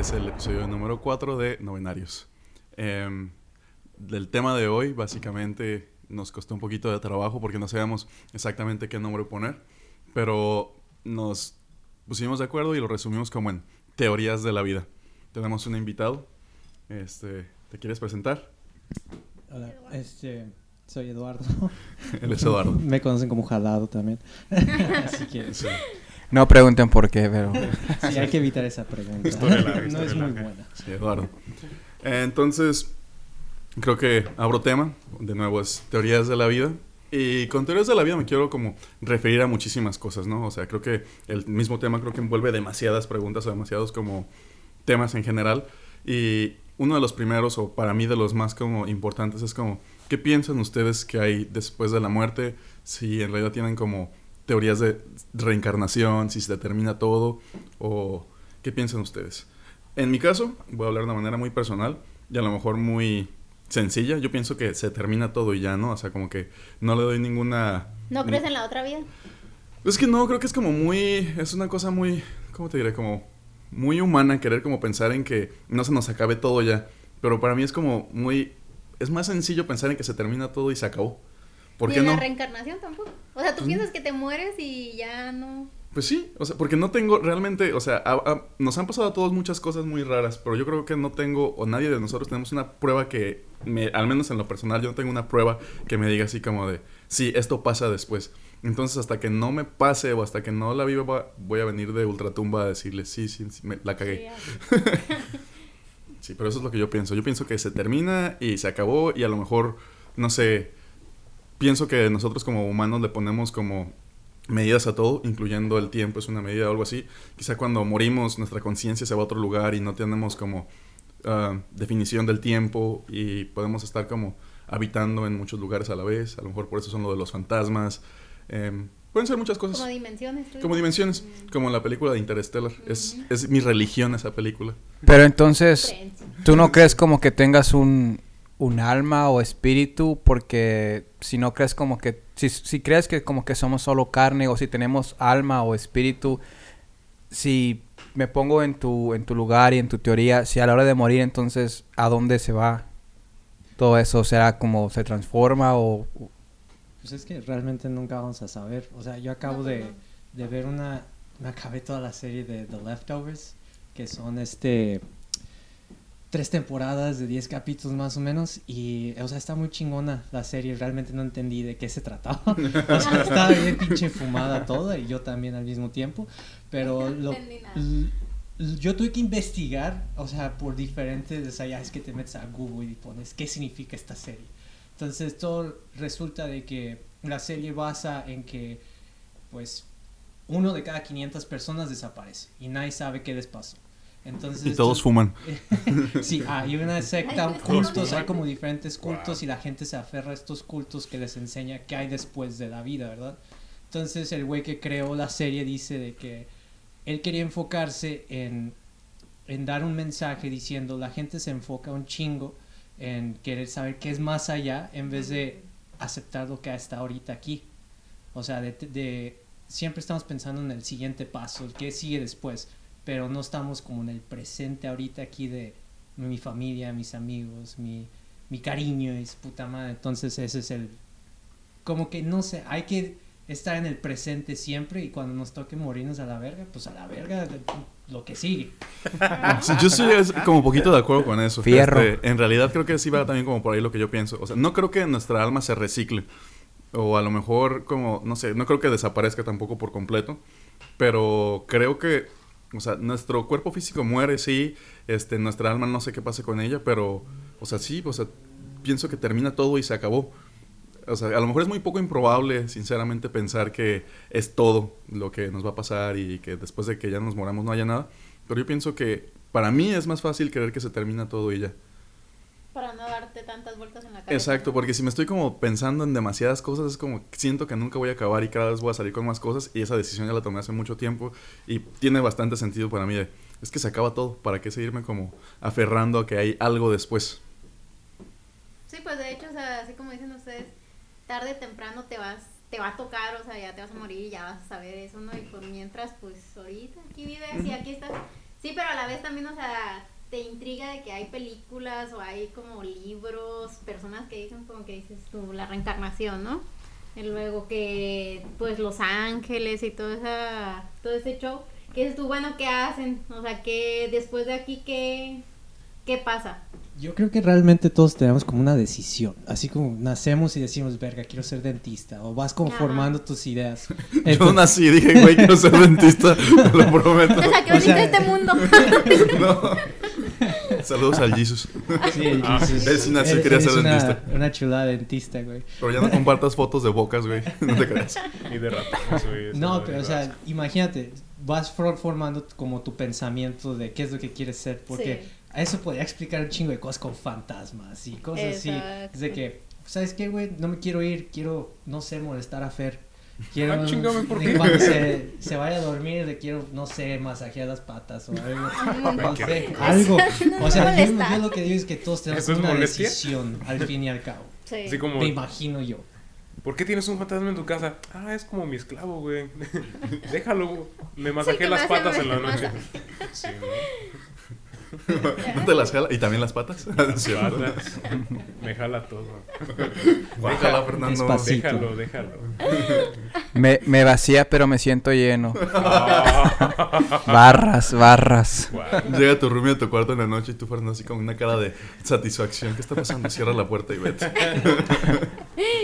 es el episodio número 4 de Novenarios. Em, del tema de hoy, básicamente, nos costó un poquito de trabajo porque no sabíamos exactamente qué nombre poner, pero nos pusimos de acuerdo y lo resumimos como en teorías de la vida. Tenemos un invitado. Este, ¿Te quieres presentar? Hola, este, soy Eduardo. Él es Eduardo. Me conocen como Jalado también. Así que Sí. No pregunten por qué, pero... sí, hay que evitar esa pregunta. Historia larga, no es muy buena. Sí, Eduardo. Entonces, creo que abro tema. De nuevo, es teorías de la vida. Y con teorías de la vida me quiero como referir a muchísimas cosas, ¿no? O sea, creo que el mismo tema creo que envuelve demasiadas preguntas o demasiados como temas en general. Y uno de los primeros, o para mí de los más como importantes, es como, ¿qué piensan ustedes que hay después de la muerte? Si en realidad tienen como teorías de reencarnación, si se determina todo, o qué piensan ustedes. En mi caso, voy a hablar de una manera muy personal y a lo mejor muy sencilla. Yo pienso que se termina todo y ya, ¿no? O sea, como que no le doy ninguna... ¿No crees en la otra vida? Es que no, creo que es como muy... Es una cosa muy... ¿Cómo te diré? Como muy humana querer como pensar en que no se nos acabe todo ya. Pero para mí es como muy... Es más sencillo pensar en que se termina todo y se acabó. ¿Por Ni qué en no? la reencarnación tampoco. O sea, tú Pues piensas que te mueres y ya no. Pues sí, o sea, porque no tengo realmente, o sea, a- a- nos han pasado a todos muchas cosas muy raras, pero yo creo que no tengo, o nadie de nosotros tenemos una prueba que, me, al menos en lo personal, yo no tengo una prueba que me diga así como de, sí, esto pasa después. Entonces, hasta que no me pase o hasta que no la viva, voy a venir de ultratumba a decirle, sí, sí, sí, me- la cagué. Sí, Sí, pero eso es lo que yo pienso. Yo pienso que se termina y se acabó y a lo mejor, no sé, pienso que nosotros como humanos le ponemos como medidas a todo, incluyendo el tiempo es una medida o algo así. Quizá cuando morimos nuestra conciencia se va a otro lugar y no tenemos como ah, definición del tiempo y podemos estar como habitando en muchos lugares a la vez. A lo mejor por eso son lo de los fantasmas. Em, pueden ser muchas cosas. Como dimensiones. tú Como dimensiones, como en la película de Interstellar. Es, es mi religión esa película. Pero entonces. ¿tú no crees como que tengas un, un alma o espíritu? Porque si no crees como que... Si, si crees que como que somos solo carne o si tenemos alma o espíritu, si me pongo en tu, en tu lugar y en tu teoría, si a la hora de morir entonces, ¿a dónde se va? Todo eso será como se transforma o... Pues es que realmente nunca vamos a saber. O sea, yo acabo No, de, de ver una... Me acabé toda la serie de The Leftovers, que son este... Tres temporadas de 10 capítulos más o menos y, o sea, está muy chingona la serie, realmente no entendí de qué se trataba. O sea, estaba bien pinche fumada toda y yo también al mismo tiempo, pero lo, yo tuve que investigar, o sea, por diferentes, o sea, ya es que te metes a Google y pones qué significa esta serie. Entonces todo resulta de que la serie basa en que, pues, uno de cada 500 personas desaparece y nadie sabe qué les pasó. Entonces, Y todos fuman. Sí, hay una secta, cultos, hay como diferentes cultos y la gente se aferra a estos cultos que les enseña qué hay después de la vida, ¿verdad? Entonces el güey que creó la serie dice de que él quería enfocarse en, en dar un mensaje diciendo la gente se enfoca un chingo en querer saber qué es más allá en vez de aceptar lo que está ahorita aquí. O sea, de, de- siempre estamos pensando en el siguiente paso, el que sigue después, pero no estamos como en el presente ahorita aquí de mi familia, mis amigos, mi, mi cariño y su puta madre. Entonces ese es el... Como que no sé, hay que estar en el presente siempre y cuando nos toque morirnos a la verga, pues a la verga lo que sigue. Sí, yo estoy es- como un poquito de acuerdo con eso. Fierro. Este, en realidad creo que sí va también como por ahí lo que yo pienso. O sea, no creo que nuestra alma se recicle. O a lo mejor como, no sé, no creo que desaparezca tampoco por completo. Pero creo que, o sea, nuestro cuerpo físico muere, sí. Este, nuestra alma no sé qué pase con ella, pero, o sea, sí, o sea, pienso que termina todo y se acabó. O sea, a lo mejor es muy poco improbable, sinceramente, pensar que es todo lo que nos va a pasar y que después de que ya nos moramos no haya nada. Pero yo pienso que para mí es más fácil creer que se termina todo y ya. Para no darte tantas vueltas en la cabeza. Exacto, porque si me estoy como pensando en demasiadas cosas, es como siento que nunca voy a acabar y cada vez voy a salir con más cosas y esa decisión ya la tomé hace mucho tiempo y tiene bastante sentido para mí de, es que se acaba todo, ¿para qué seguirme como aferrando a que hay algo después? Sí, pues de hecho, o sea, así como dicen ustedes, tarde o temprano te vas, te va a tocar, o sea, ya te vas a morir y ya vas a saber eso, ¿no? Y por mientras, pues ahorita aquí vives y aquí estás. Sí, pero a la vez también, o sea, te intriga de que hay películas o hay como libros, personas que dicen como que dices tú, la reencarnación, ¿no? Y luego que, pues, Los Ángeles y todo, esa, todo ese show. Que dices tú, bueno, ¿qué hacen? O sea, que después de aquí, ¿qué, qué pasa? Yo creo que realmente todos tenemos como una decisión. Así como nacemos y decimos, verga, quiero ser dentista. O vas como Ajá. formando tus ideas. Yo Entonces- nací y dije, güey, quiero ser dentista, te lo prometo. O sea, que O sea- este mundo. No. Saludos al Jesus. Sí, el Ah, Jesus. él sí nació quería ser una- dentista. Una chulada dentista, güey. Pero ya no compartas fotos de bocas, güey. No te creas. Y de ratones, güey. No, pero o sea, imagínate, vas for- formando como tu pensamiento de qué es lo que quieres ser, porque Sí. a eso podría explicar un chingo de cosas con fantasmas y cosas así. Exacto. Es de que, ¿sabes qué, güey? No me quiero ir, quiero, no sé, molestar a Fer. Quiero, Ah, chingame, ¿por de qué? Cuando se, se vaya a dormir, le quiero, no sé, masajear las patas o algo. No Qué sé, algo. O sea, yo, lo que digo es que todos tenemos ¿Eso es una molestia? decisión al fin y al cabo. Sí. Así como, Me imagino yo. ¿por qué tienes un fantasma en tu casa? Ah, es como mi esclavo, güey. Déjalo, me me las patas en la noche. Sí, ¿no? ¿No te las jala? ¿Y también las patas? Sí, ¿verdad? Patas. Me jala todo. Guácala, Fernando. Despacito. Déjalo, déjalo. Me, me vacía, pero me siento lleno. Ah, Barras, barras. guau. Llega tu roomie a tu cuarto en la noche y tú, Fernando, así con una cara de satisfacción. ¿Qué está pasando? Cierra la puerta y vete.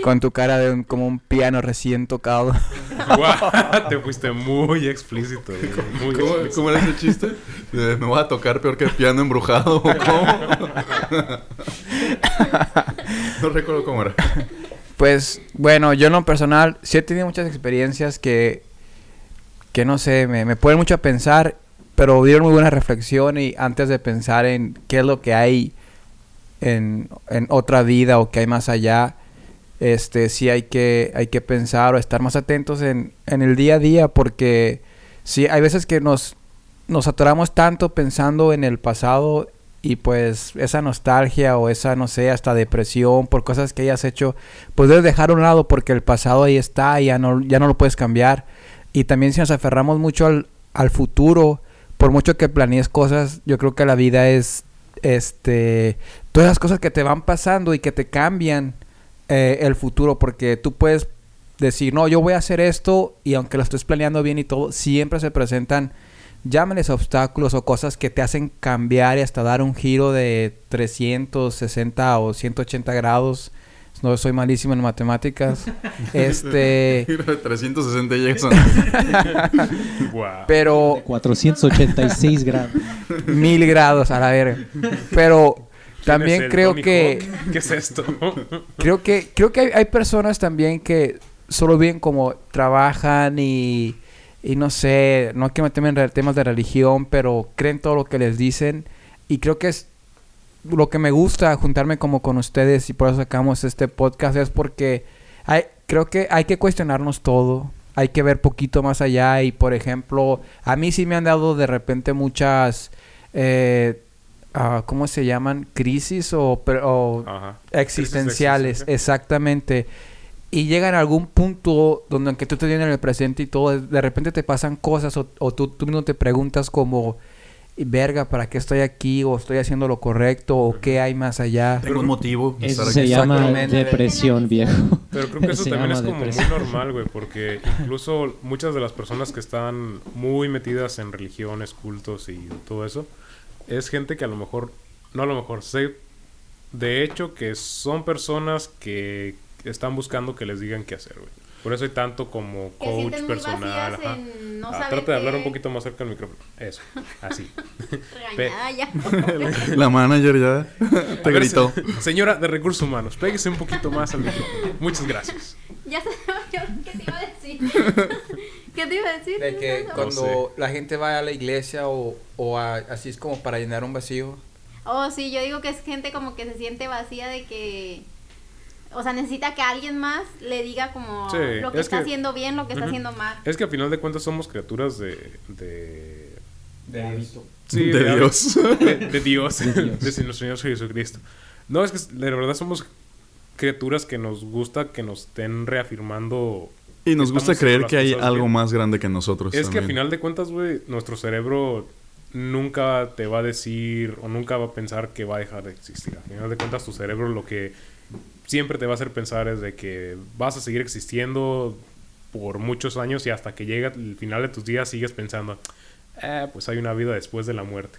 Con tu cara de un- como un piano recién tocado. Guau, Te fuiste muy explícito, güey. Muy ¿Cómo, explícito. cómo era ese chiste? De, ¿Me voy a tocar peor que el piano embrujado? ¿o ¿Cómo? no recuerdo cómo era. Pues bueno, yo en lo personal sí he tenido muchas experiencias que, que no sé, me, me ponen mucho a pensar, pero dieron muy buena reflexión y antes de pensar en qué es lo que hay en, en otra vida o qué hay más allá, este sí hay que, hay que pensar o estar más atentos en, en el día a día porque sí hay veces que nos, nos atoramos tanto pensando en el pasado y pues esa nostalgia o esa, no sé, hasta depresión por cosas que hayas hecho, pues debes dejar a un lado porque el pasado ahí está y ya no, ya no lo puedes cambiar. Y también si nos aferramos mucho al, al futuro, por mucho que planees cosas, yo creo que la vida es, este, todas las cosas que te van pasando y que te cambian eh, el futuro, porque tú puedes decir, no, yo voy a hacer esto y aunque lo estés planeando bien y todo, siempre se presentan llámenles obstáculos o cosas que te hacen cambiar y hasta dar un giro de 360 o 180 grados. No soy malísimo en matemáticas. este, 360 Jackson. Guau. pero 486 grados. mil grados a la verga. Pero ¿Quién es también creo que Hawk? ¿Qué es esto? creo que creo que hay, hay personas también que solo bien como trabajan y y no sé, no quiero meterme en temas de religión, pero creen todo lo que les dicen y creo que es lo que me gusta juntarme como con ustedes y por eso sacamos este podcast es porque hay, creo que hay que cuestionarnos todo, hay que ver poquito más allá y por ejemplo, a mí sí me han dado de repente muchas, eh, ah, ¿cómo se llaman? Crisis o, o existenciales, Crisis exactamente. Y llegan a algún punto donde aunque tú te vienes en el presente y todo, de repente te pasan cosas o, o tú, tú mismo te preguntas como, verga, ¿para qué estoy aquí? ¿O estoy haciendo lo correcto? ¿O qué hay más allá? Tengo un motivo. Eso estar se llama Exactamente. depresión, viejo. Pero creo que eso Se también es como muy normal, güey, porque incluso muchas de las personas que están muy metidas en religiones, cultos y todo eso, es gente que a lo mejor, no a lo mejor, sé de hecho que son personas que están buscando que les digan qué hacer, güey. Por eso hay tanto como coach personal. ajá. en no Ah, saber trata de hablar un poquito más cerca del micrófono. Eso, así. Regañada ya. La manager ya te gritó. se- Señora de recursos humanos, péguese un poquito más al micrófono. Muchas gracias. Ya sabía yo qué te iba a decir. ¿Qué te iba a decir? De que No sé. cuando la gente va a la iglesia o, o a- así es como para llenar un vacío. Oh, sí, yo digo que es gente como que se siente vacía de que... O sea, necesita que alguien más le diga como Sí, lo que es está que- haciendo bien, lo que está haciendo mal. Es que a final de cuentas somos criaturas de... de De hábito. Sí, de Dios. De, de Dios. De Dios. de nuestro Señor Jesucristo. No, es que de verdad somos criaturas que nos gusta que nos estén reafirmando. Y nos gusta creer que hay algo bien. más grande que nosotros. Es que al final de cuentas, güey, nuestro cerebro nunca te va a decir o nunca va a pensar que va a dejar de existir. Al final de cuentas, tu cerebro lo que siempre te va a hacer pensar es de que vas a seguir existiendo por muchos años y hasta que llega el final de tus días sigues pensando, eh, pues hay una vida después de la muerte.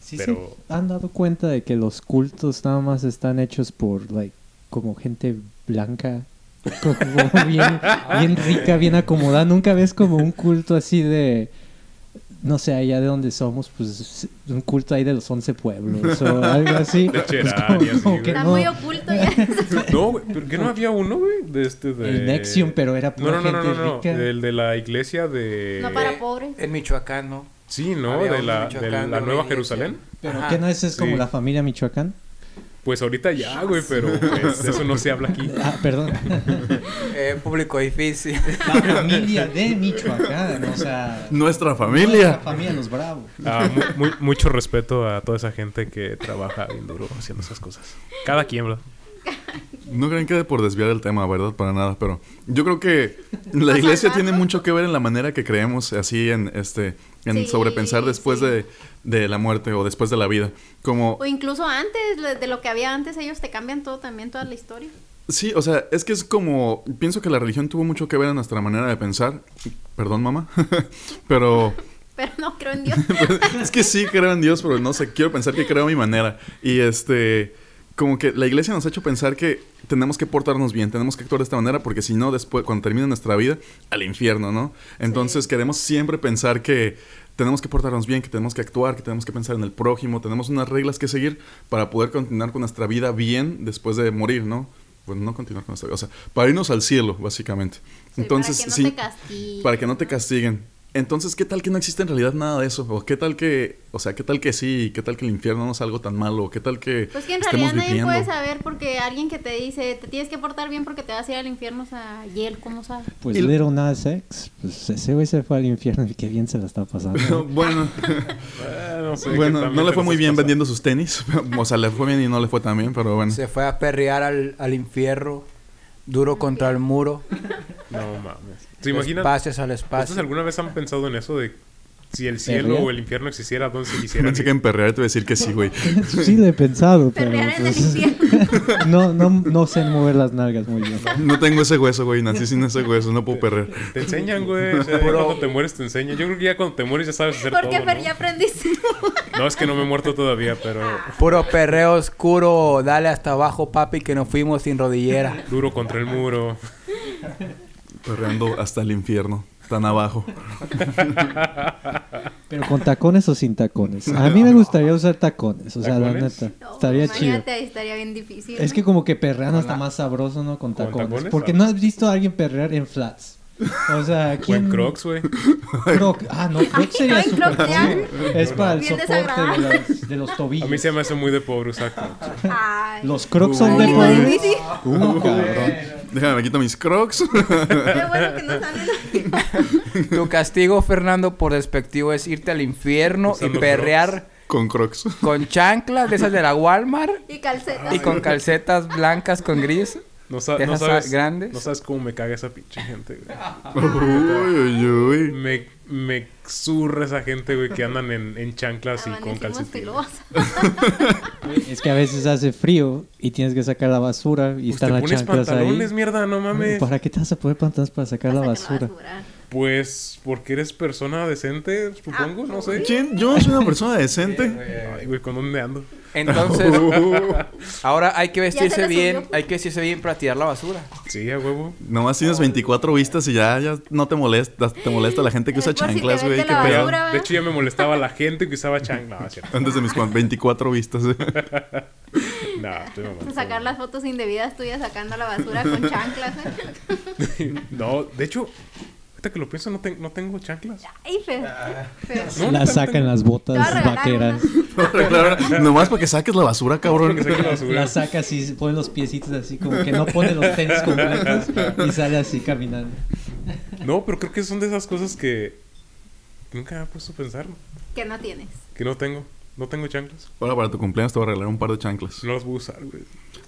Sí, Pero- se han dado cuenta de que los cultos nada más están hechos por, like, como gente blanca, como bien, bien rica, bien acomodada. Nunca ves como un culto así de, no sé, allá de donde somos, pues un culto ahí de los once pueblos o algo así. De Pues, así, güey. que Está no. muy oculto ya. No, güey, ¿pero qué no había uno, güey? De este de... El Nexium, pero era No, pura no, no, no, gente no, no. rica. El de la iglesia de... No para pobres. En Michoacán, ¿no? Sí, ¿no? Había De la, de Nueva iglesia. Jerusalén. Pero Ajá. ¿qué no es, es como Sí. la familia Michoacán? Pues ahorita ya, güey, pero pues, de eso no se habla aquí. Ah, perdón. Eh, público difícil. La familia de Michoacán, o sea... Nuestra familia. familia Los Bravos. Ah, mu- mu- mucho respeto a toda esa gente que trabaja bien duro haciendo esas cosas. Cada quien, ¿verdad? No creen que por desviar el tema, ¿verdad? Para nada, pero yo creo que la iglesia tiene mucho que ver en la manera que creemos así en este en Sí, sobrepensar después sí. de, de la muerte o después de la vida. Como O incluso antes, de lo que había antes, ellos te cambian todo también, toda la historia. Sí, o sea, es que es como. Pienso que la religión tuvo mucho que ver en nuestra manera de pensar. Perdón, mamá. pero. Pero no creo en Dios. es que sí creo en Dios, pero no sé, quiero pensar que creo a mi manera. Y este. Como que la iglesia nos ha hecho pensar que tenemos que portarnos bien, tenemos que actuar de esta manera, porque si no, después, cuando termine nuestra vida, al infierno, ¿no? Entonces Sí. queremos siempre pensar que tenemos que portarnos bien, que tenemos que actuar, que tenemos que pensar en el prójimo, tenemos unas reglas que seguir para poder continuar con nuestra vida bien después de morir, ¿no? Pues no continuar con nuestra vida, o sea, para irnos al cielo, básicamente. Sí, Entonces, para que no sí, te castiguen. para que no te castiguen. Entonces, ¿qué tal que no existe en realidad nada de eso? ¿O qué tal que, o sea, qué tal que sí? ¿Qué tal que el infierno no es algo tan malo? ¿Qué tal que Pues que en realidad nadie viviendo? puede saber porque alguien que te dice, te tienes que portar bien porque te vas a ir al infierno, o sea, y él, ¿cómo sabe? Pues Y- Little Nas X, pues ese güey se fue al infierno y qué bien se la está pasando. bueno, bueno, que no le fue muy bien vendiendo sus tenis. o sea, le fue bien y no le fue tan bien, pero bueno. Se fue a perrear al, al infierno, duro contra el muro. No mames. ¿Se imaginan? Espacios al ¿Ustedes espacio. alguna vez han pensado en eso de si el cielo ¿Perrear? o el infierno existiera, dónde se quisiera? Pensé que en perrear te iba a decir que sí, güey. sí lo he pensado, pero Perrear en el pues, infierno. no, no, no sé mover las nalgas muy bien. No tengo ese hueso, güey. Nací sin ese hueso, no puedo perrear. Te enseñan, güey. O sea, cuando te mueres te enseñan. Yo creo que ya cuando te mueres ya sabes hacer Porque todo, Fer ¿no? ya aprendiste. No, es que no me he muerto todavía, pero Puro perreo oscuro, dale hasta abajo, papi, que nos fuimos sin rodillera. duro contra el muro. Perreando hasta el infierno. Tan abajo. Pero con tacones o sin tacones. A mí me gustaría usar tacones, o sea, la ¿Tacones? neta. No, Estaría chido. imagínate, estaría bien difícil. Es que como que perreando Con está la- más sabroso, ¿no? Con ¿Con tacones. tacones? Porque no has visto a alguien perrear en flats. O sea, O en ¿quién? Crocs, güey. Croc. Ah, no, Croc sería no, en súper Crocs ya. cool. Es para el Bien soporte de desagradable. los, de los tobillos. A mí se me hace muy de pobre usar Crocs. Ay. Los Crocs son de pobre. Uh, cabrón. Déjame, me quito mis crocs. Qué bueno que no salen. Tu castigo, Fernando, por despectivo es irte al infierno y perrear Con crocs. con chanclas de esas de la Walmart Y calcetas. y con calcetas blancas con gris. No, sa- ¿De no esas sabes, grandes? no sabes cómo me caga esa pinche gente, güey. Uy, uy, uy. Me, me zurra esa gente, güey, que andan en, en chanclas y con calcetines. Es que a veces hace frío y tienes que sacar la basura y Pues están te las pones chanclas pantalones, ahí. mierda, no mames. ¿Para qué te vas a poner pantalones para sacar la Sacar basura? Pues porque eres persona decente, supongo, no sé. ¿Quién? Yo soy una persona decente. Ay, güey, ¿con dónde ando? Entonces, ahora hay que se vestirse bien, subió. hay que vestirse bien para tirar la basura. Sí, a huevo. Nomás tienes 24 vistas y ya, ya no te molesta, te molesta la gente que usa Es por si te chanclas, güey. de hecho, ya me molestaba la gente que usaba chanclas. No. Antes de mis cuan- 24 vistas. eh. No, estoy mamando. Sacar las fotos indebidas tuyas sacando la basura con chanclas. ¿eh? No, de hecho, ahorita que lo pienso, no, ten- no tengo chanclas. Ay, Fer. Fer. No, La no sacan tengo- las Te botas vaqueras. Claro, nomás para que saques la basura, cabrón. Saque la basura. La sacas y pone los piecitos así, como que no pone los tenis completos y sale así caminando. No, pero creo que son de esas cosas que nunca me he puesto a pensar. Que no tienes. Que no tengo. No tengo chanclas. Ahora para tu cumpleaños te voy a regalar un par de chanclas. No las voy a usar, güey.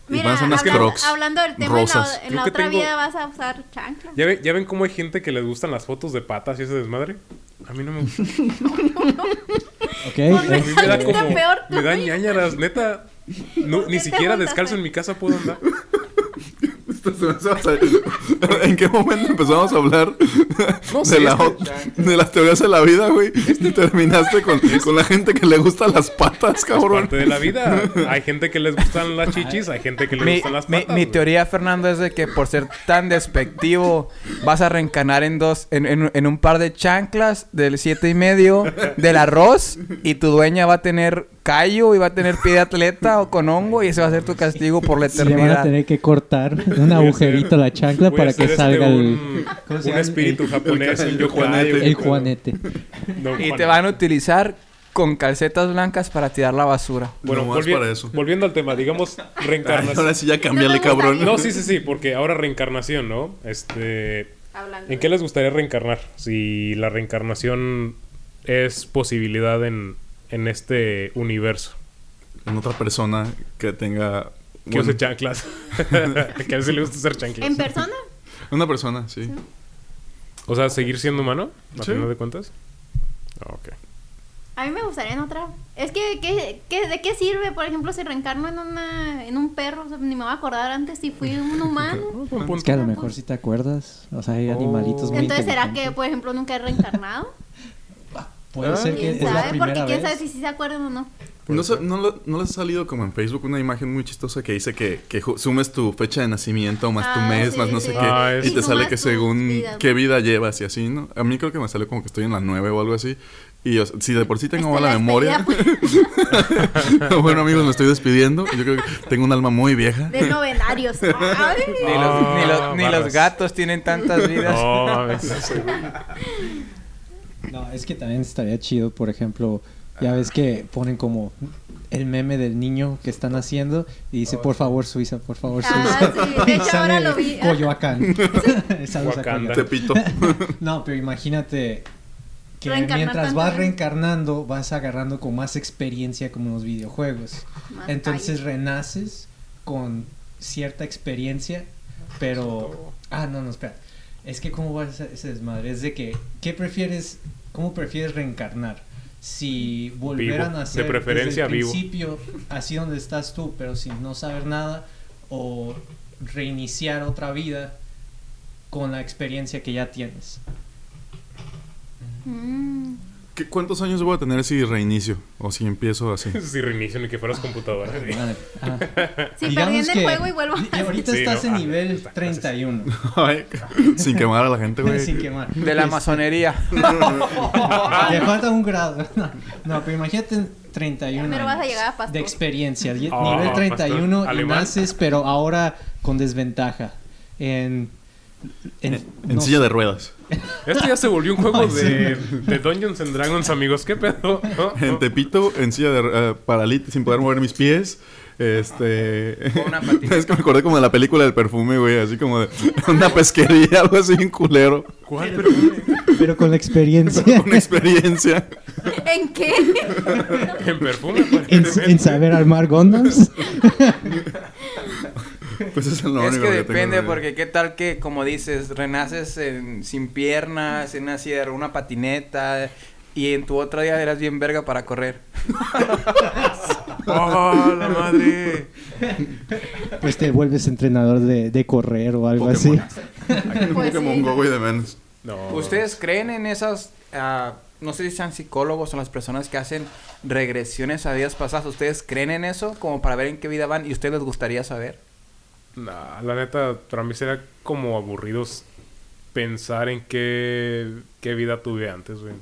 Mira, van a ser unas hablando, Crocs hablando del tema, en la, rosas. en la que otra tengo- vida vas a usar chanclas. ¿Ya, ve- ¿Ya ven cómo hay gente que les gustan las fotos de patas y ese desmadre? A mí no me gusta. Ok. A mí me da como... peor Me da ñañaras, neta. No, ni siquiera descalzo en mi casa puedo andar. ¿En qué momento empezamos a hablar No de, la este- las teorías de la vida, güey? Y terminaste con, con la gente que le gustan las patas, Es cabrón. parte de la vida. Hay gente que les gustan las chichis, hay gente que les Mi, gustan las mi- patas. mi teoría, Fernando, es de que por ser tan despectivo vas a reencarnar en dos, en, en- en un par de chanclas del siete y medio del arroz y tu dueña va a tener callo y va a tener pie de atleta o con hongo y ese va a ser tu castigo por la Y le van a eternidad. tener que cortar un agujerito a la chancla para que este, salga el, un, ¿cómo se un llama? espíritu El- japonés, el- un el juanete. güey. el juanete. No, Y te van a utilizar con calcetas blancas para tirar la basura. Bueno, No más volvi- para eso. volviendo al tema, digamos Ay, reencarnación. ahora sí ya gustaría. cabrón. No, sí, sí, sí, porque ahora reencarnación, ¿no? Este, Hablando. ¿en qué les gustaría reencarnar? Si la reencarnación es posibilidad en, en este universo. En otra persona que tenga... Que bueno, use chanclas. que a veces le gusta usar chanclas. ¿En persona? una persona, sí. O sea, seguir siendo humano, a Sí. final de cuentas. Ah, ok. A mí me gustaría en otra. Es que, ¿qué, qué, de qué sirve, por ejemplo, si reencarno en una en un perro? O sea, ni me voy a acordar antes si fui un humano. Es que a lo mejor si te acuerdas. O sea, hay Oh. animalitos muy Entonces, ¿será que, por ejemplo, nunca he reencarnado? Puede Ah. ser que ¿Quién es la sabe? primera Porque quién vez. sabe si sí se acuerdan o no. ¿No, se- no, le- no les ha salido como en Facebook una imagen muy chistosa que dice que, que sumes tu fecha de nacimiento, más tu Ah, mes, sí, más no sí. sé qué, Ah, y te sale que según vidas. qué vida llevas y así, ¿no? A mí creo que me salió como que estoy en la 9 o algo así. Y o sea, si de por sí tengo mala la memoria, bueno amigos, me estoy despidiendo. Yo creo que tengo un alma muy vieja. De novenarios. Ay. Ni, los, ni los- ni los gatos tienen tantas vidas. No, mames. No, es que también estaría chido, por ejemplo, ya ves que ponen como el meme del niño que están haciendo y dice, por favor, Suiza, por favor, Ah, Suiza. sí, de Y hecho, sale ahora lo vi. Coyoacán. Saludos a. Tepito. No, pero imagínate que mientras vas reencarnando, vas agarrando con más experiencia como en los videojuegos. Más Entonces renaces con cierta experiencia, pero... Ah, no, no, espera. Es que cómo va ese, ese desmadre. Es de que, ¿qué prefieres, cómo prefieres reencarnar? Si volver Vivo. a nacer De preferencia desde el vivo. principio, así donde estás tú, pero sin no saber nada, o reiniciar otra vida con la experiencia que ya tienes. Mm. ¿Qué- ¿Cuántos años voy a tener si reinicio? O si empiezo así. Si reinicio ni que fueras computadora. Ah. Si Digamos perdí en el juego y vuelvo y ahorita Sí, estás ¿no? en Ah, nivel está, 31. Ay, sin quemar a la gente, güey. Sin quemar. De la masonería. Le falta un grado. No, no, pero imagínate en 31 Primero vas a llegar a pastor. de experiencia. Ah, nivel 31 pastor. y Alemán. naces, pero ahora con desventaja. En, en, En no silla de ruedas. Esto ya se volvió un juego Ay, sí. de, de Dungeons and Dragons, amigos. ¿Qué pedo? En Tepito, en silla de uh, paralítico, sin poder mover mis pies. Este. Con una es que me acordé como de la película del perfume, güey. Así como de una pesquería, algo así bien culero. ¿Cuál perfume? Pero con la experiencia. Una experiencia. ¿En qué? En perfume, en, aparentemente. en saber armar Gondams. Pues eso es lo Es único que depende, de- porque qué tal que, como dices, renaces en- sin piernas, en una de- una patineta, y en tu otro día eras bien verga para correr. ¡Oh, la madre! Pues te vuelves entrenador de, de correr o algo así. Pokémon. Un Pues Pokémon sí. Go, güey, de menos. No. ¿Ustedes creen en esas, ah, no sé si sean psicólogos o las personas que hacen regresiones a vidas pasadas? ¿Ustedes creen en eso como para ver en qué vida van y a ustedes les gustaría saber? Nah, la neta, para mí sería como aburridos pensar en qué, qué vida tuve antes, güey.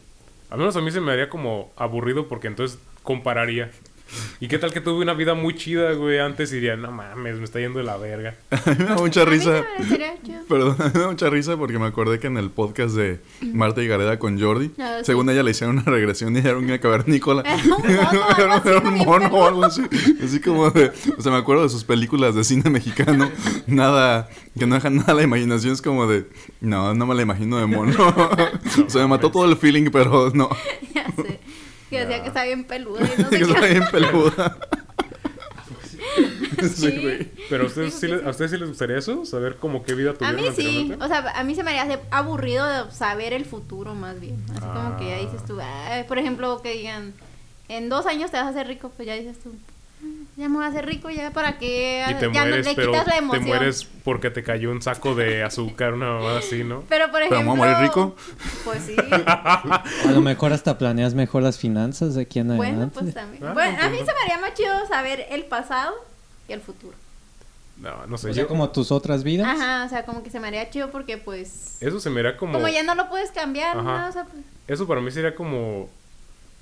Al menos a mí se me haría como aburrido porque entonces compararía. ¿Y qué tal que tuve una vida muy chida, güey? Antes diría, no mames, me está yendo de la verga. A mí me da mucha A mí risa. me. Perdón, me da mucha risa porque me acordé que en el podcast de Marta y Gareda con Jordi, Ah, sí. según ella le hicieron una regresión y era una cavernícola. Era un Era ¿no? un mono o algo así. Así como de. O sea, me acuerdo de sus películas de cine mexicano. Nada. Que no dejan nada a la imaginación. Es como de. No, no me la imagino de mono. o sea, me mató todo el feeling, pero no. Ya sé. Que decía que está bien peluda y no sé que está qué. bien peluda. Sí, güey. Pero a ustedes, sí les- sí. ¿a ustedes sí les gustaría eso? ¿Saber como qué vida A tuvieron mí sí, anteriormente? o sea, a mí se me haría aburrido de saber el futuro más bien. Así como que ya Ah. dices tú, "Ay", por ejemplo, que digan, en dos años te vas a hacer rico, pues ya dices tú, "Mm, ya me voy a hacer rico, ya para qué, Y te ya no- mueres, le pero quitas la te emoción. mueres porque te cayó un saco de azúcar, una mamada así, ¿no? Pero por Pero ejemplo, me voy a morir rico. Pues sí. A lo mejor hasta planeas mejor las finanzas de aquí en bueno, adelante. pues también. Ah, bueno, a mí se me haría más chido saber el pasado y el futuro. No, no sé. o sea, yo- como tus otras vidas. Ajá, o sea, como que se me haría chido porque pues Eso se me haría como... como ya no lo puedes cambiar, Ajá. ¿no? O sea, pues, Eso para mí sería como...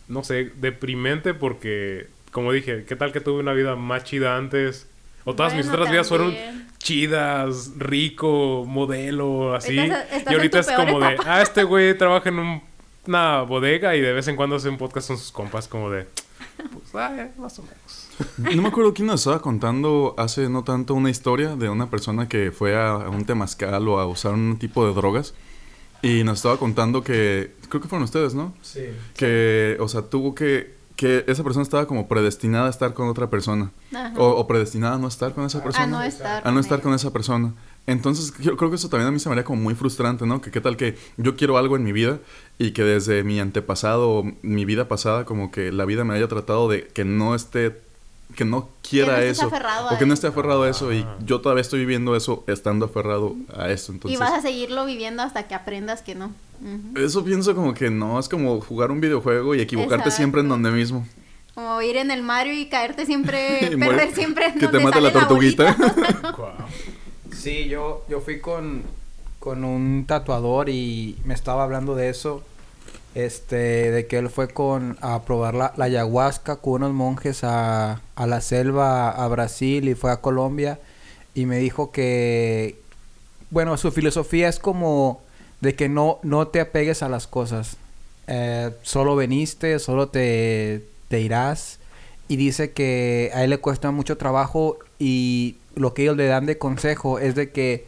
No sé, deprimente porque... Como dije, ¿qué tal que tuve una vida más chida antes? O todas mis otras vidas fueron chidas, rico, modelo, así. Estás- estás y ahorita es como de, ah, este güey trabaja en un- una bodega y de vez en cuando hace un podcast con sus compas como de, pues, ah, eh, más o menos. No me acuerdo quién nos estaba contando hace no tanto una historia de una persona que fue a, a un temazcal o a usar un tipo de drogas. Y nos estaba contando que, creo que fueron ustedes, ¿no? Sí. Que, o sea, tuvo que, que esa persona estaba como predestinada a estar con otra persona. O, o predestinada a no estar con esa persona. a no estar. a no estar con esa persona. Entonces, yo creo que eso también a mí se me haría como muy frustrante, ¿no? Que qué tal que yo quiero algo en mi vida y que desde mi antepasado, o mi vida pasada, como que la vida me haya tratado de que no esté, que no quiera no estés eso. O que no esté aferrado a eso y yo todavía estoy viviendo eso estando aferrado a eso. Entonces, y vas a seguirlo viviendo hasta que aprendas que no. Eso pienso como que no, es como jugar un videojuego y equivocarte siempre en donde mismo. Como ir en el Mario y caerte siempre, Y perder muere- siempre en que te donde mate la tortuguita. Sí, yo, yo fui con, con un tatuador y me estaba hablando de eso. Este, de que él fue con a probar la, la ayahuasca con unos monjes a, a la selva a Brasil y fue a Colombia y me dijo que bueno, su filosofía es como de que no, no te apegues a las cosas. Eh, solo veniste, solo te, te irás. Y dice que a él le cuesta mucho trabajo y lo que ellos le dan de consejo es de que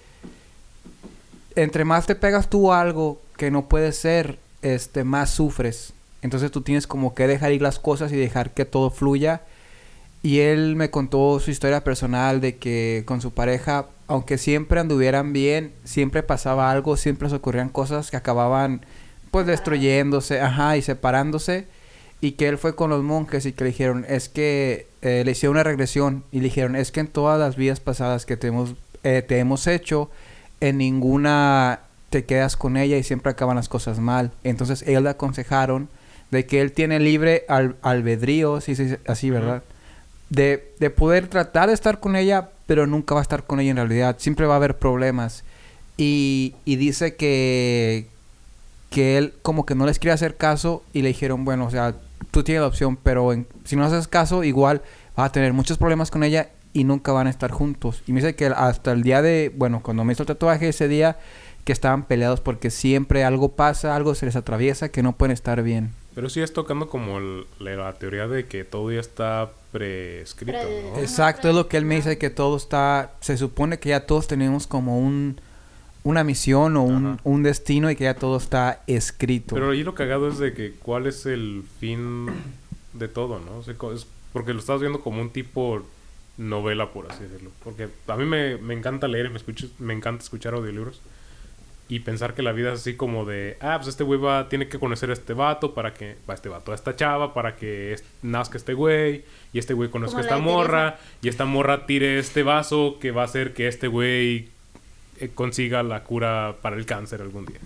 entre más te pegas tú a algo que no puede ser, este, más sufres. Entonces tú tienes como que dejar ir las cosas y dejar que todo fluya. Y él me contó su historia personal de que con su pareja, aunque siempre anduvieran bien, siempre pasaba algo, siempre se ocurrían cosas que acababan pues destruyéndose, ajá, y separándose. Y que él fue con los monjes y que le dijeron, es que eh, le hicieron una regresión y le dijeron, es que en todas las vidas pasadas que te hemos, eh, te hemos hecho, en ninguna te quedas con ella y siempre acaban las cosas mal. Entonces ellos le aconsejaron de que él tiene libre al, albedrío, sí, sí, así, ¿verdad? De, de poder tratar de estar con ella, pero nunca va a estar con ella en realidad. Siempre va a haber problemas. Y, y dice que, que él como que no les quería hacer caso y le dijeron, bueno, o sea, tú tienes la opción, pero si no haces caso, igual vas a tener muchos problemas con ella y nunca van a estar juntos. Y me dice que hasta el día de, bueno, cuando me hizo el tatuaje ese día, que estaban peleados porque siempre algo pasa, algo se les atraviesa, que no pueden estar bien. Pero sí es tocando como el- la teoría de que todo ya está prescrito, Exacto, es lo que él me dice, que todo está, se supone que ya todos tenemos como un, una misión o un, un destino y que ya todo está escrito. Pero ahí lo cagado es de que cuál es el fin de todo, ¿no? O sea, es porque lo estás viendo como un tipo novela, por así decirlo. Porque a mí me, me encanta leer y me, escucho, me encanta escuchar audiolibros. Y pensar que la vida es así como de, ah, pues este güey va, tiene que conocer a este vato para que, a este vato, a esta chava para que es- nazca este güey. Y este güey conozca a esta morra. Y esta morra tire este vaso que va a hacer que este güey eh, consiga la cura para el cáncer algún día.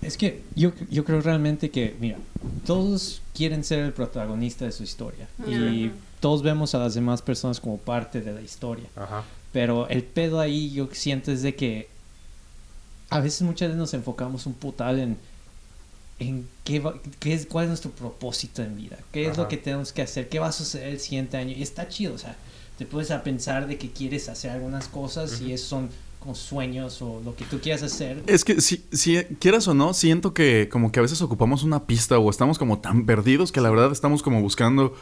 Es que yo, yo creo realmente que, mira, todos quieren ser el protagonista de su historia. Y todos vemos a las demás personas como parte de la historia. Ajá. Pero el pedo ahí yo siento es de que a veces muchas veces nos enfocamos un putal en, en qué, va- qué es, cuál es nuestro propósito en vida, qué es lo que tenemos que hacer, qué va a suceder el siguiente año. Y está chido, o sea, te puedes a pensar de que quieres hacer algunas cosas y esos son como sueños o lo que tú quieras hacer. Es que si, si quieras o no, siento que como que a veces ocupamos una pista o estamos como tan perdidos que la verdad estamos como buscando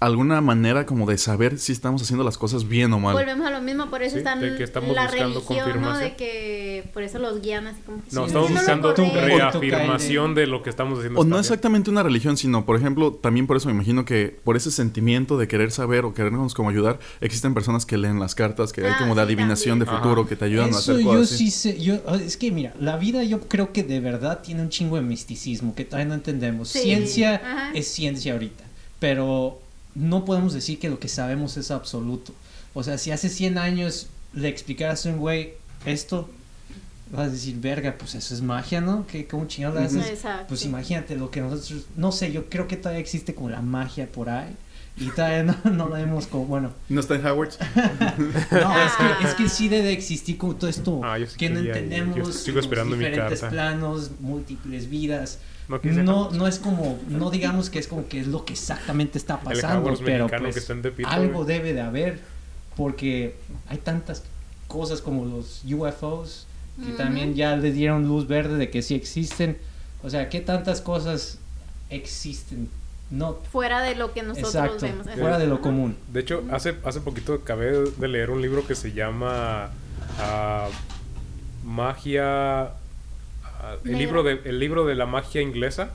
alguna manera como de saber si estamos haciendo las cosas bien o mal. Volvemos a lo mismo, por eso Sí, están de que estamos la buscando religión, ¿no? confirmación. De que por eso los guían así como que No, Sí, estamos buscando reafirmación de lo que estamos haciendo. O no bien. exactamente una religión, sino, por ejemplo, también por eso me imagino que por ese sentimiento de querer saber o querernos como ayudar, existen personas que leen las cartas, que hay Ah, como de sí, adivinación también. de futuro, Ajá. que te ayudan a hacer yo cosas así. sí sé, yo, ah, es que mira, la vida yo creo que de verdad tiene un chingo de misticismo que todavía no entendemos. Sí, Ciencia ajá. es ciencia ahorita, pero no podemos decir que lo que sabemos es absoluto. O sea, si hace 100 años le explicaras a un güey esto, vas a decir, verga, pues eso es magia, ¿no? ¿Qué, ¿Cómo chingado le haces? Exacto. Pues imagínate lo que nosotros, no sé, yo creo que todavía existe como la magia por ahí. Y todavía no, no la vemos como, bueno, ¿No está en Howard? no, es que, es que sí debe existir como todo esto Ah, yo sí que no entendemos. Yo sigo esperando mi diferentes carta. planos, múltiples vidas. No, No, no es como, no digamos que es como que es lo que exactamente está pasando, pero pues Tepito, algo güey. debe de haber, porque hay tantas cosas como los UFOs que también ya le dieron luz verde de que sí existen. O sea, ¿qué tantas cosas existen? No, Fuera de lo que nosotros exacto, vemos. fuera de lo común. De hecho, hace, hace poquito acabé de leer un libro que se llama ah, Magia. El, Negra. libro de, el libro de la magia inglesa.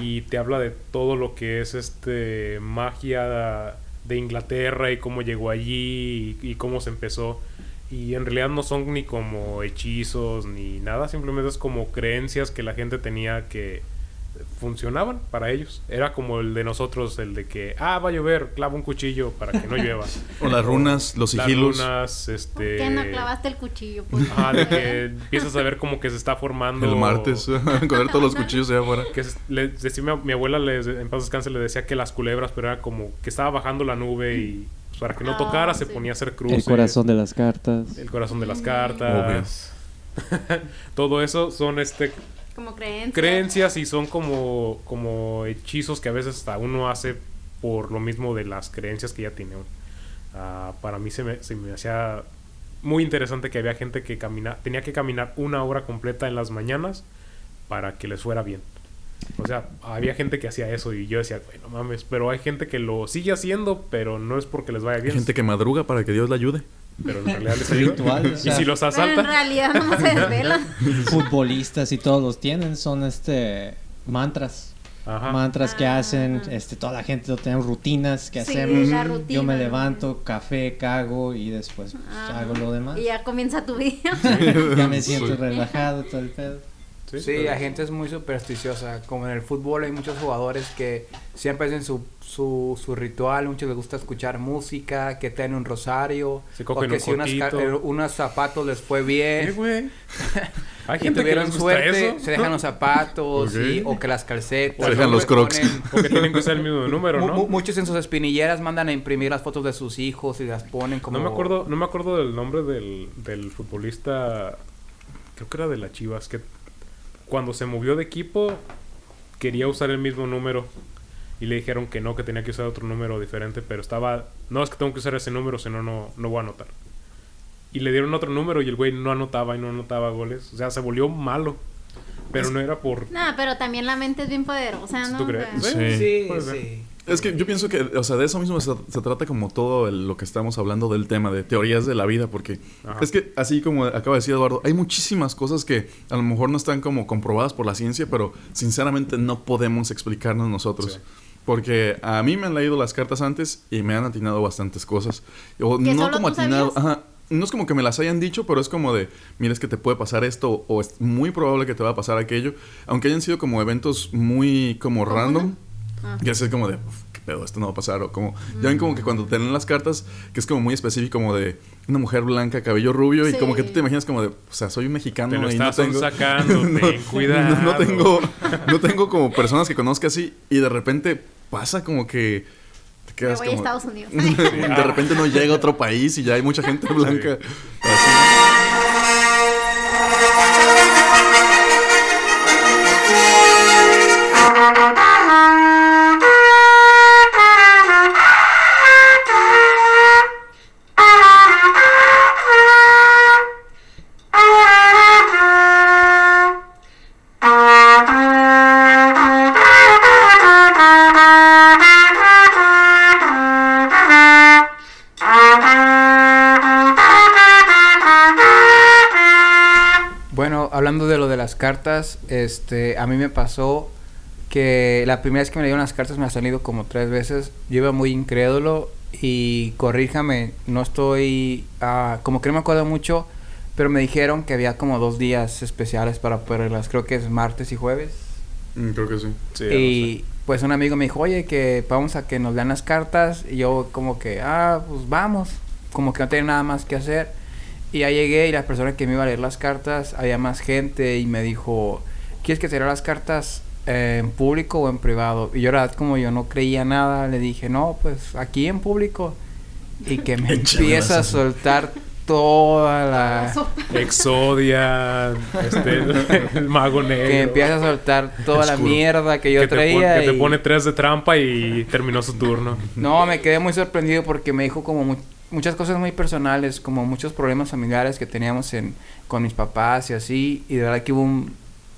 Y te habla de todo lo que es este magia de Inglaterra y cómo llegó allí y, y cómo se empezó. Y en realidad no son ni como hechizos ni nada, simplemente es como creencias que la gente tenía que funcionaban para ellos. Era como el de nosotros, el de que, ah, va a llover, clava un cuchillo para que no llueva. O las runas, los Las sigilos. runas, ¿Por este... qué no clavaste el cuchillo? Por Ajá, de que empiezas a ver como que se está formando... El martes, con todos los cuchillos allá afuera. Que le decía, mi, mi abuela, en paz descanse, le decía que las culebras, pero era como que estaba bajando la nube y pues, para que no Ah, tocara se sí. ponía a hacer cruces. El corazón de las cartas. El corazón de las cartas. Todo eso son este Como creencias. creencias y son como, como hechizos que a veces hasta uno hace por lo mismo de las creencias que ya tiene uno. Ah, para mí se me, se me hacía muy interesante que había gente que camina, tenía que caminar una hora completa en las mañanas para que les fuera bien. O sea, había gente que hacía eso y yo decía, bueno, mames, pero hay gente que lo sigue haciendo, pero no es porque les vaya Hay bien, gente que madruga para que Dios la ayude. Pero en realidad les ayuda. Ritual, o y sea. si los Pero en asaltan, realidad no se desvelan. futbolistas y todos los tienen, son este mantras. Ajá. Mantras que Ah. hacen, este, toda la gente lo tenemos rutinas que Sí, hacemos. la Yo rutina. me levanto, café, cago y después pues, Ah. hago lo demás. Y ya comienza tu día. Ya me siento relajado, todo el pedo. Sí, Sí, gente es muy supersticiosa. Como en el fútbol hay muchos jugadores que siempre hacen su, su, su ritual. Muchos les gusta escuchar música, que tienen un rosario. Se o que un si unas eh, unos zapatos les fue bien. güey. Hay gente que tuvieron les gusta suerte, eso. se dejan los zapatos o que las calcetas. Se dejan los crocs. ponen- O que tienen que usar el mismo número, ¿no? mu- muchos en sus espinilleras mandan a imprimir las fotos de sus hijos y las ponen como... No me acuerdo, no me acuerdo del nombre del, del futbolista, creo que era de las Chivas, que cuando se movió de equipo quería usar el mismo número y le dijeron que no, que tenía que usar otro número diferente, pero estaba, no es que tengo que usar ese número, si no, no no voy a anotar. Y le dieron otro número y el güey no anotaba y no anotaba goles, o sea, se volvió malo, pero no era por... No, pero también la mente es bien poderosa, ¿no? ¿Tú O crees? sea, Sí. Sí. Es que yo pienso que, o sea, de eso mismo se, se trata como todo el- lo que estamos hablando del tema de teorías de la vida, porque Ajá. es que, así como acaba de decir Eduardo, hay muchísimas cosas que a lo mejor no están como comprobadas por la ciencia, pero sinceramente no podemos explicarnos nosotros. Sí. Porque a mí me han leído las cartas antes y me han atinado bastantes cosas. O ¿Que no solo como tú atinado, sabías? ajá, no es como que me las hayan dicho, pero es como de, mira, es que te puede pasar esto o es muy probable que te va a pasar aquello, aunque hayan sido como eventos muy como random. Ah. Y así es como de, "Uf, qué pedo, esto no va a pasar. O como, ya ven como que cuando te leen las cartas, que es como muy específico, como de una mujer blanca, cabello rubio, y como que tú Sí. te imaginas como de, o sea, soy un mexicano Te lo y no estás tengo. sacando, ten cuidado. No, tengo, no tengo como personas que conozca así, y de repente pasa como que. Te Me quedas voy a como. Estados Unidos. de repente no llega a otro país y ya hay mucha gente blanca. Así. Cartas, este, a mí me pasó que la primera vez que me dieron las cartas me ha salido como tres veces. Yo iba muy incrédulo y corríjame, no estoy, ah, como que no me acuerdo mucho, pero me dijeron que había como dos días especiales para poderlas. Creo que es martes y jueves. Mm, creo que sí. Sí, y pues un amigo me dijo, oye, que vamos a que nos lean las cartas. Y yo como que, ah, pues vamos. Como que no tenía nada más que hacer. Y ya llegué y la persona que me iba a leer las cartas, había más gente y me dijo, ¿quieres que te lea las cartas eh, en público o en privado? Y yo la verdad como yo no creía nada, le dije, no, pues aquí en público. Y que me Échame empieza a las- soltar toda la... Exodia, este, el, el mago negro. Que empieza a soltar toda la mierda que yo que te, traía. que te y- pone tres de trampa y terminó su turno. No, me quedé muy sorprendido porque me dijo como muchas cosas muy personales, como muchos problemas familiares que teníamos en, con mis papás y así. Y de verdad que hubo un,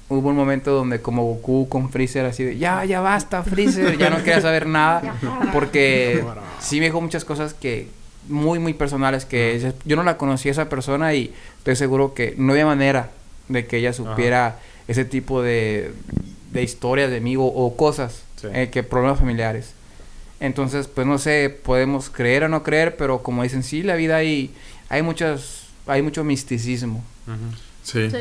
hubo un momento donde como Goku con Freezer así de, ya, ya basta Freezer, ya no quería saber nada. Porque sí me dijo muchas cosas que muy, muy personales que ella- yo no la conocía a esa persona y estoy seguro que no había manera de que ella supiera ese tipo de, de historias de mí o, o cosas, Sí. eh, que problemas familiares. Entonces, pues no sé, podemos creer o no creer, pero como dicen, sí, la vida hay, hay muchas, hay mucho misticismo. Sí. Sí.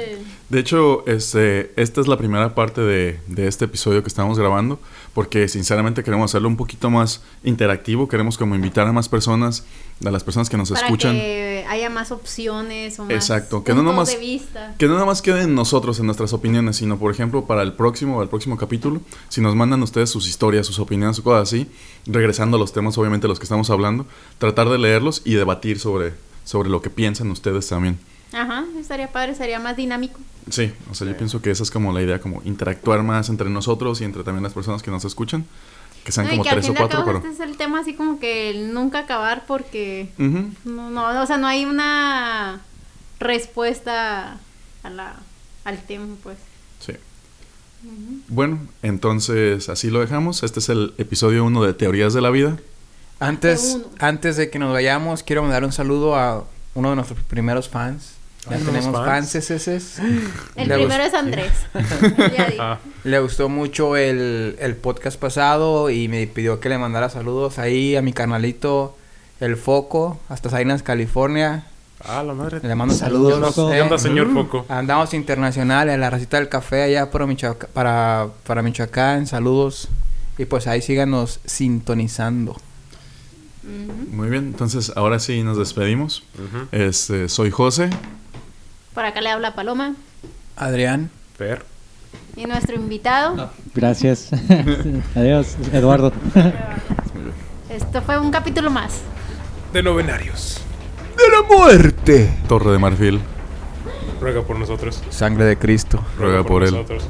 De hecho, este, esta es la primera parte de, de este episodio que estamos grabando, porque sinceramente queremos hacerlo un poquito más interactivo, queremos como invitar a más personas, a las personas que nos Para escuchan, que haya más opciones o más Exacto, que no nomás- de vista. que no nada más queden en nosotros, en nuestras opiniones, sino por ejemplo para el próximo, el próximo capítulo, si nos mandan ustedes sus historias, sus opiniones o cosas así, regresando a los temas obviamente los que estamos hablando, tratar de leerlos y debatir sobre, sobre lo que piensan ustedes también. Ajá, estaría padre, sería más dinámico. Sí, o sea, yo pienso que esa es como la idea, como interactuar más entre nosotros y entre también las personas que nos escuchan, que sean No, como que tres o fin cuatro, cabo pero... este es el tema así como que el nunca acabar porque no, no, o sea, no hay una respuesta a la, al tema, pues. sí. Bueno, entonces así lo dejamos. Este es el episodio 1 de Teorías de la Vida. Antes, uno. antes de que nos vayamos, quiero mandar un saludo a uno de nuestros primeros fans. Ya Ah, tenemos ¿tenemos fans, fans? ese es. El Le primero es Andrés. Ah, Le gustó mucho el, el podcast pasado y me pidió que le mandara saludos ahí a mi canalito El Foco, hasta Salinas, California. ah, la madre. Le mando Saludos, eh. ¿Qué onda, señor Foco? Andamos internacional en la racita del café allá para, Michoac- para, para Michoacán. Saludos. Y pues ahí síganos sintonizando. Muy bien, entonces ahora sí nos despedimos. Este, soy José. Por acá le habla Paloma Adrián. Fer. y nuestro invitado. Gracias. Adiós, Eduardo. Esto fue un capítulo más. De novenarios. ¡De la muerte! Torre de Marfil. Ruega por nosotros. Sangre de Cristo. Ruega por él. nosotros.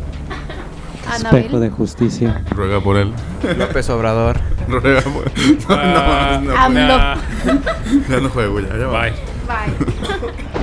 Espejo de justicia. Ruega por él. López Obrador. Ruega por No, Ah, no, no, AMLO. nah. ya no juego, ya, ya va. Bye. Bye.